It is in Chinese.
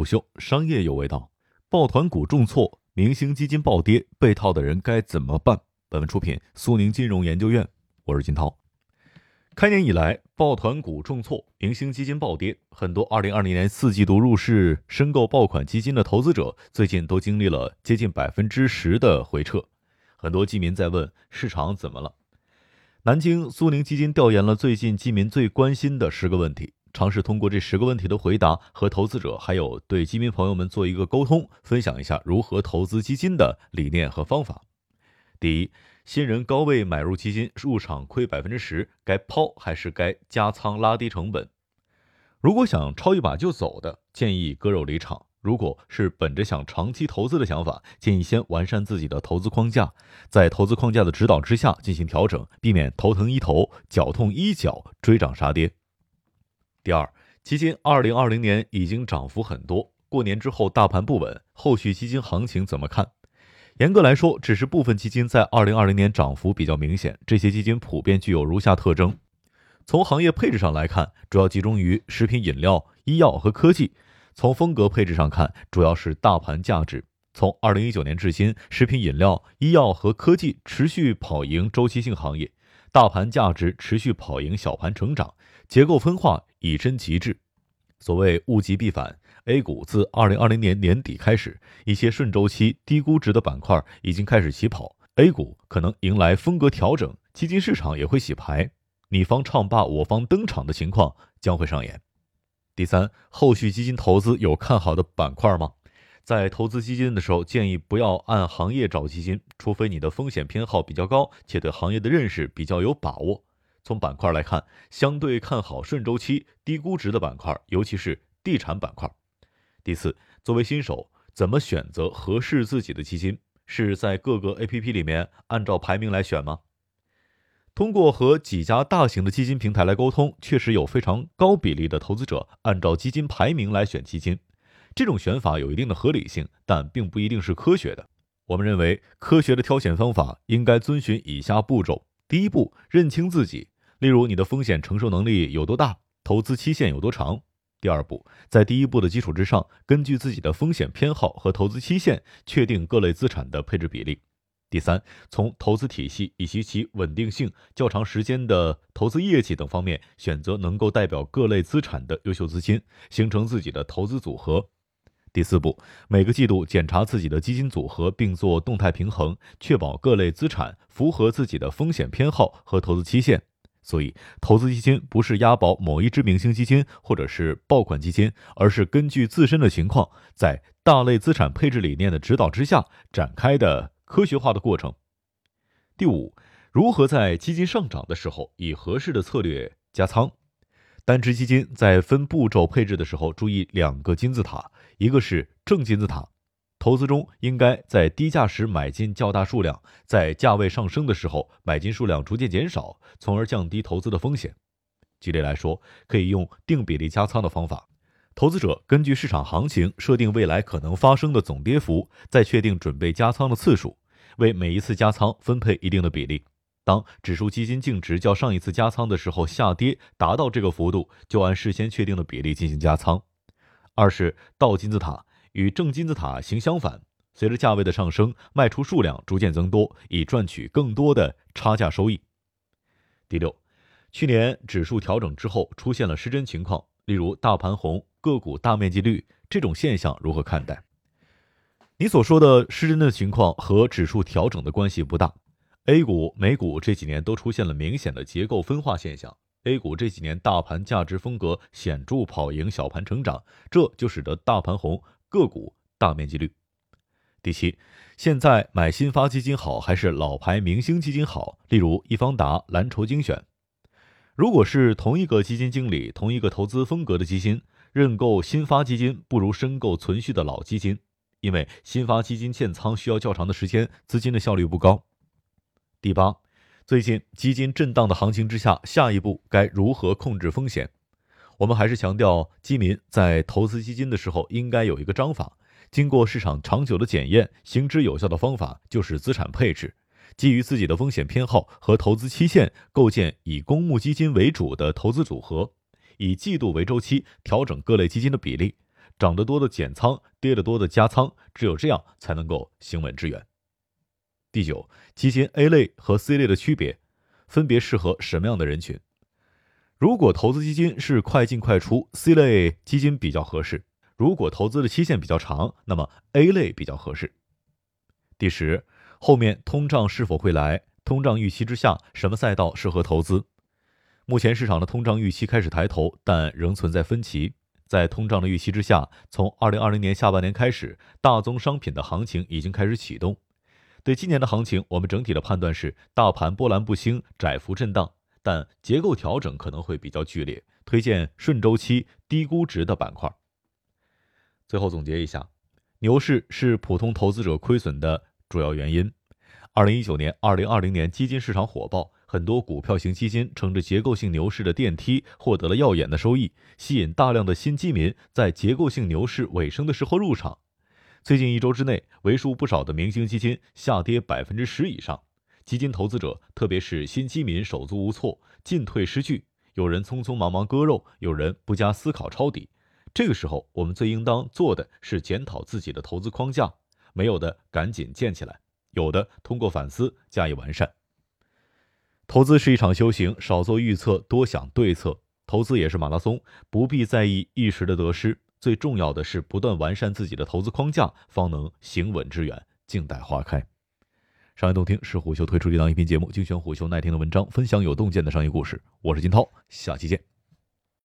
午休，商业有味道。抱团股重挫，明星基金暴跌，被套的人该怎么办？本文出品苏宁金融研究院，我是金涛。开年以来，抱团股重挫，明星基金暴跌，很多2020年四季度入市申购爆款基金的投资者，最近都经历了接近百分之十的回撤。很多基民在问市场怎么了？南京苏宁基金调研了最近基民最关心的十个问题。尝试通过这十个问题的回答和投资者还有对基民朋友们做一个沟通，分享一下如何投资基金的理念和方法。第一，新人高位买入基金，入场亏百分之十，该抛还是该加仓拉低成本？如果想抄一把就走的，建议割肉离场；如果是本着想长期投资的想法，建议先完善自己的投资框架，在投资框架的指导之下进行调整，避免头疼医头，脚痛医脚，追涨杀跌。第二，基金二零二零年已经涨幅很多，过年之后大盘不稳，后续基金行情怎么看？严格来说，只是部分基金在二零二零年涨幅比较明显。这些基金普遍具有如下特征：从行业配置上来看，主要集中于食品饮料、医药和科技；从风格配置上看，主要是大盘价值。从二零一九年至今，食品饮料、医药和科技持续跑赢周期性行业，大盘价值持续跑赢小盘成长。结构分化已臻极致，所谓物极必反，A 股自二零二零年年底开始，一些顺周期、低估值的板块已经开始起跑，A 股可能迎来风格调整，基金市场也会洗牌，你方唱罢我方登场的情况将会上演。第三，后续基金投资有看好的板块吗？在投资基金的时候，建议不要按行业找基金，除非你的风险偏好比较高，且对行业的认识比较有把握。从板块来看，相对看好顺周期、低估值的板块，尤其是地产板块。第四，作为新手，怎么选择合适自己的基金？是在各个 APP 里面按照排名来选吗？通过和几家大型的基金平台来沟通，确实有非常高比例的投资者按照基金排名来选基金。这种选法有一定的合理性，但并不一定是科学的。我们认为，科学的挑选方法应该遵循以下步骤。第一步，认清自己，例如你的风险承受能力有多大，投资期限有多长。第二步，在第一步的基础之上，根据自己的风险偏好和投资期限，确定各类资产的配置比例。第三，从投资体系以及其稳定性、较长时间的投资业绩等方面，选择能够代表各类资产的优秀资金，形成自己的投资组合。第四步，每个季度检查自己的基金组合，并做动态平衡，确保各类资产符合自己的风险偏好和投资期限。所以，投资基金不是押宝某一只明星基金或者是爆款基金，而是根据自身的情况，在大类资产配置理念的指导之下展开的科学化的过程。第五，如何在基金上涨的时候以合适的策略加仓？单只基金在分步骤配置的时候，注意两个金字塔，一个是正金字塔，投资中应该在低价时买进较大数量，在价位上升的时候买进数量逐渐减少，从而降低投资的风险。举例来说，可以用定比例加仓的方法，投资者根据市场行情设定未来可能发生的总跌幅，再确定准备加仓的次数，为每一次加仓分配一定的比例。当指数基金净值较上一次加仓的时候下跌达到这个幅度，就按事先确定的比例进行加仓。二是倒金字塔与正金字塔形相反，随着价位的上升，卖出数量逐渐增多，以赚取更多的差价收益。第六，去年指数调整之后出现了失真情况，例如大盘红、个股大面积绿这种现象如何看待？你所说的失真的情况和指数调整的关系不大。A 股、美股这几年都出现了明显的结构分化现象。A 股这几年大盘价值风格显著跑赢小盘成长，这就使得大盘红，个股大面积绿。第七，现在买新发基金好还是老牌明星基金好？例如易方达、蓝筹精选。如果是同一个基金经理、同一个投资风格的基金，认购新发基金不如申购存续的老基金，因为新发基金建仓需要较长的时间，资金的效率不高。第八，最近基金震荡的行情之下，下一步该如何控制风险？我们还是强调，基民在投资基金的时候应该有一个章法，经过市场长久的检验，行之有效的方法就是资产配置，基于自己的风险偏好和投资期限，构建以公募基金为主的投资组合，以季度为周期调整各类基金的比例，涨得多的减仓，跌得多的加仓，只有这样才能够行稳致远。第九，基金 A 类和 C 类的区别，分别适合什么样的人群？如果投资基金是快进快出，C 类基金比较合适；如果投资的期限比较长，那么 A 类比较合适。第十，后面通胀是否会来？通胀预期之下，什么赛道适合投资？目前市场的通胀预期开始抬头，但仍存在分歧。在通胀的预期之下，从二零二零年下半年开始，大宗商品的行情已经开始启动。对今年的行情，我们整体的判断是大盘波澜不兴，窄幅震荡。但结构调整可能会比较剧烈，推荐顺周期、低估值的板块。最后总结一下，牛市是普通投资者亏损的主要原因。二零一九年、二零二零年基金市场火爆，很多股票型基金乘着结构性牛市的电梯，获得了耀眼的收益，吸引大量的新基民在结构性牛市尾声的时候入场。最近一周之内，为数不少的明星基金下跌百分之十以上。基金投资者，特别是新基民，手足无措，进退失据。有人匆匆忙忙割肉，有人不加思考抄底。这个时候，我们最应当做的是检讨自己的投资框架，没有的赶紧建起来，有的通过反思加以完善。投资是一场修行，少做预测，多想对策。投资也是马拉松，不必在意一时的得失，最重要的是不断完善自己的投资框架，方能行稳致远，静待花开。商业洞听是虎嗅推出的一档音频节目，精选虎嗅耐听的文章，分享有洞见的商业故事。我是金涛，下期见。